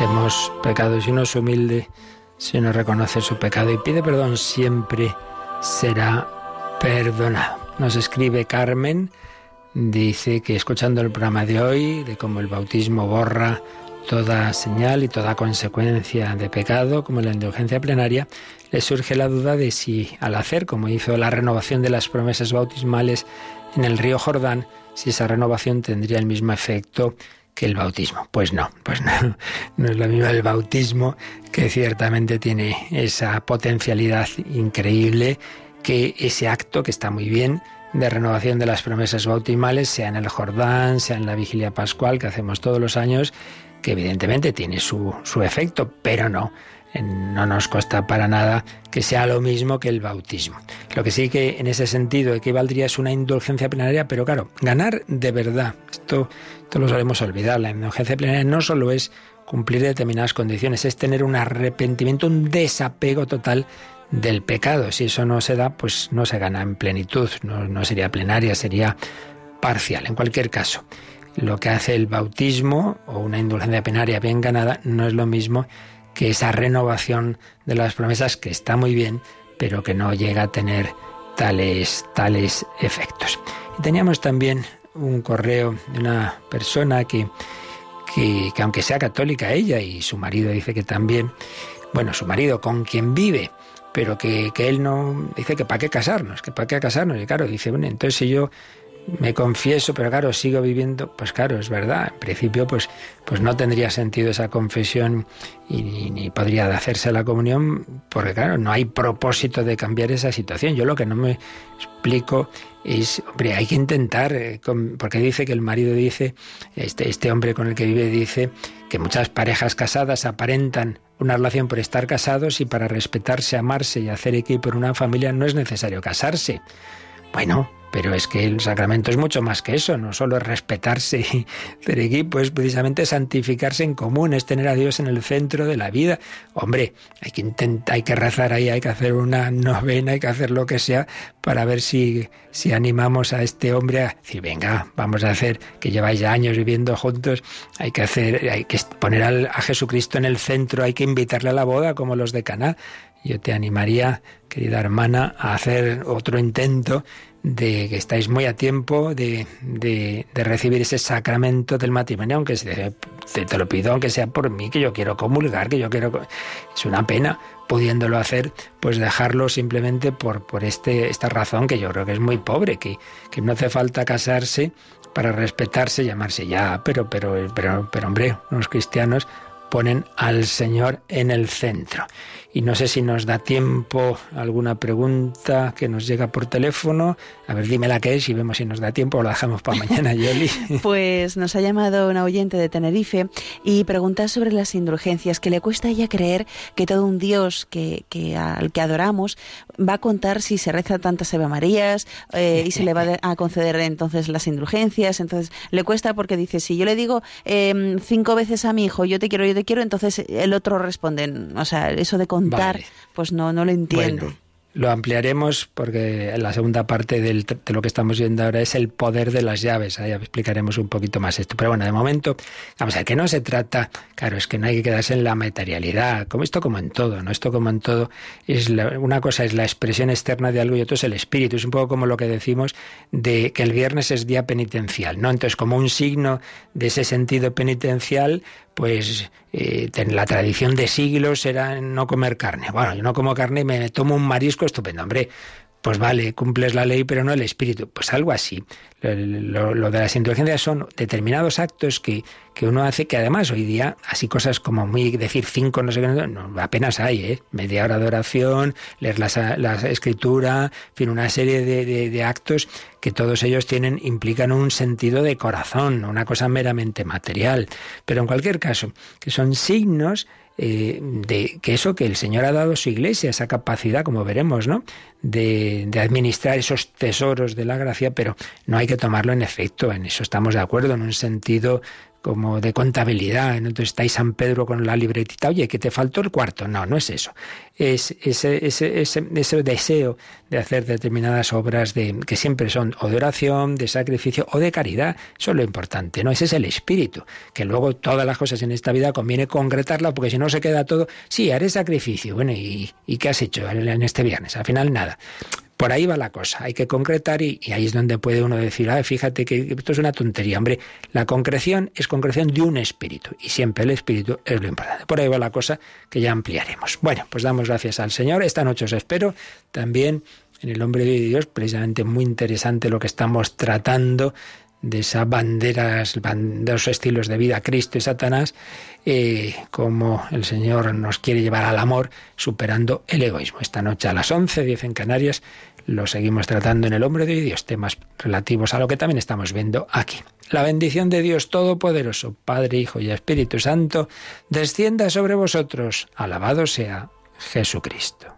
Hemos pecado si uno es humilde, si uno reconoce su pecado y pide perdón, siempre será perdonado. Nos escribe Carmen, dice que escuchando el programa de hoy, de cómo el bautismo borra toda señal y toda consecuencia de pecado, como la indulgencia plenaria, le surge la duda de si al hacer, como hizo la renovación de las promesas bautismales en el río Jordán, si esa renovación tendría el mismo efecto que el bautismo. Pues no, pues no, (laughs) no es lo mismo el bautismo, que ciertamente tiene esa potencialidad increíble, que ese acto que está muy bien de renovación de las promesas bautismales, sea en el Jordán, sea en la vigilia pascual que hacemos todos los años, que evidentemente tiene su, su efecto, pero no no nos cuesta para nada que sea lo mismo que el bautismo. Lo que sí que en ese sentido equivaldría es una indulgencia plenaria, pero claro, ganar de verdad, esto, lo solemos olvidar, la indulgencia plenaria no solo es cumplir determinadas condiciones, es tener un arrepentimiento, un desapego total del pecado. Si eso no se da, pues no se gana en plenitud, no, no sería plenaria, sería parcial. En cualquier caso, lo que hace el bautismo o una indulgencia plenaria bien ganada no es lo mismo que esa renovación de las promesas que está muy bien, pero que no llega a tener tales, tales efectos. Y teníamos también un correo de una persona que, que, que, aunque sea católica ella y su marido dice que también, bueno, su marido con quien vive, pero que, que él no, dice que para qué casarnos, que para qué casarnos. Y claro, dice, bueno, entonces si yo me confieso, pero claro, sigo viviendo, pues claro, es verdad, en principio pues, pues no tendría sentido esa confesión y ni, podría hacerse la comunión, porque claro, no hay propósito de cambiar esa situación. Yo lo que no me explico es, hombre, hay que intentar, eh, porque dice que el marido dice, este, este hombre con el que vive dice que muchas parejas casadas aparentan una relación por estar casados y para respetarse, amarse y hacer equipo en una familia no es necesario casarse. Bueno, pero es que el sacramento es mucho más que eso, no solo es respetarse y (laughs) hacer equipo, es precisamente santificarse en común, es tener a Dios en el centro de la vida. Hombre, hay que intentar, hay que rezar ahí, hay que hacer una (laughs) novena, hay que hacer lo que sea para ver si, si animamos a este hombre a decir, venga, vamos a hacer, que lleváis ya años viviendo juntos, hay que hacer, hay que poner a Jesucristo en el centro, hay que invitarle a la boda como los de Caná. Yo te animaría, querida hermana, a hacer otro intento de que estáis muy a tiempo de, de, recibir ese sacramento del matrimonio, aunque se, te, lo pido, aunque sea por mí, que yo quiero comulgar, que yo quiero... Es una pena pudiéndolo hacer, pues dejarlo simplemente por, por este, esta razón que yo creo que es muy pobre, que, que no hace falta casarse para respetarse, llamarse ya, pero, pero, pero, pero hombre, los cristianos ponen al Señor en el centro. Y no sé si nos da tiempo alguna pregunta que nos llega por teléfono. A ver, dime la que es y vemos si nos da tiempo o la dejamos para mañana, Yoli. (laughs) pues nos ha llamado una oyente de Tenerife y pregunta sobre las indulgencias, que le cuesta a ella creer que todo un Dios que, que al que adoramos va a contar si se reza tantas Ave Marías eh, y se le va a conceder entonces las indulgencias. Entonces le cuesta porque dice, si yo le digo em, cinco veces a mi hijo, yo te quiero, yo te quiero, entonces el otro responde, o sea, eso de contar, pues no, no lo entiendo. Lo ampliaremos porque la segunda parte de lo que estamos viendo ahora es el poder de las llaves. Ahí explicaremos un poquito más esto. Pero bueno, de momento, vamos a ver, que no se trata, claro, es que no hay que quedarse en la materialidad, como esto como en todo, ¿no? Esto como en todo, es una cosa es la expresión externa de algo y otro es el espíritu. Es un poco como lo que decimos de que el viernes es día penitencial, ¿no? Entonces, como un signo de ese sentido penitencial, pues eh, la tradición de siglos era no comer carne. Bueno, yo no como carne y me tomo un marisco estupendo. Hombre, pues vale, cumples la ley, pero no el espíritu. Pues algo así. Lo, de las indulgencias son determinados actos que, que, uno hace que además hoy día, así cosas como muy decir cinco, no sé qué, apenas hay, ¿eh? Media hora de oración, leer la, escritura, en fin, una serie de, de, actos que todos ellos tienen, implican un sentido de corazón, una cosa meramente material. Pero en cualquier caso, que son signos eh, de que eso que el Señor ha dado a su iglesia, esa capacidad, como veremos, ¿no? De, de, administrar esos tesoros de la gracia, pero no hay que tomarlo en efecto, en eso estamos de acuerdo, en un sentido como de contabilidad. Entonces está ahí San Pedro con la libretita, oye, que te faltó el cuarto. No, no es eso. Es ese, ese, ese, ese deseo de hacer determinadas obras de, que siempre son o de oración, de sacrificio o de caridad. Eso es lo importante, ¿no? Ese es el espíritu. Que luego todas las cosas en esta vida conviene concretarlas, porque si no se queda todo, sí, haré sacrificio. Bueno, ¿y, y qué has hecho en este viernes? Al final nada. Por ahí va la cosa, hay que concretar y, ahí es donde puede uno decir, ah, fíjate que esto es una tontería. Hombre, la concreción es concreción de un espíritu y siempre el espíritu es lo importante. Por ahí va la cosa que ya ampliaremos. Bueno, pues damos gracias al Señor. Esta noche os espero también en el nombre de Dios, precisamente muy interesante lo que estamos tratando de esas banderas, dos estilos de vida, Cristo y Satanás, eh, como el Señor nos quiere llevar al amor, superando el egoísmo. Esta noche a las 11, 10 en Canarias, lo seguimos tratando en el hombre de Dios, temas relativos a lo que también estamos viendo aquí. La bendición de Dios Todopoderoso, Padre, Hijo y Espíritu Santo, descienda sobre vosotros. Alabado sea Jesucristo.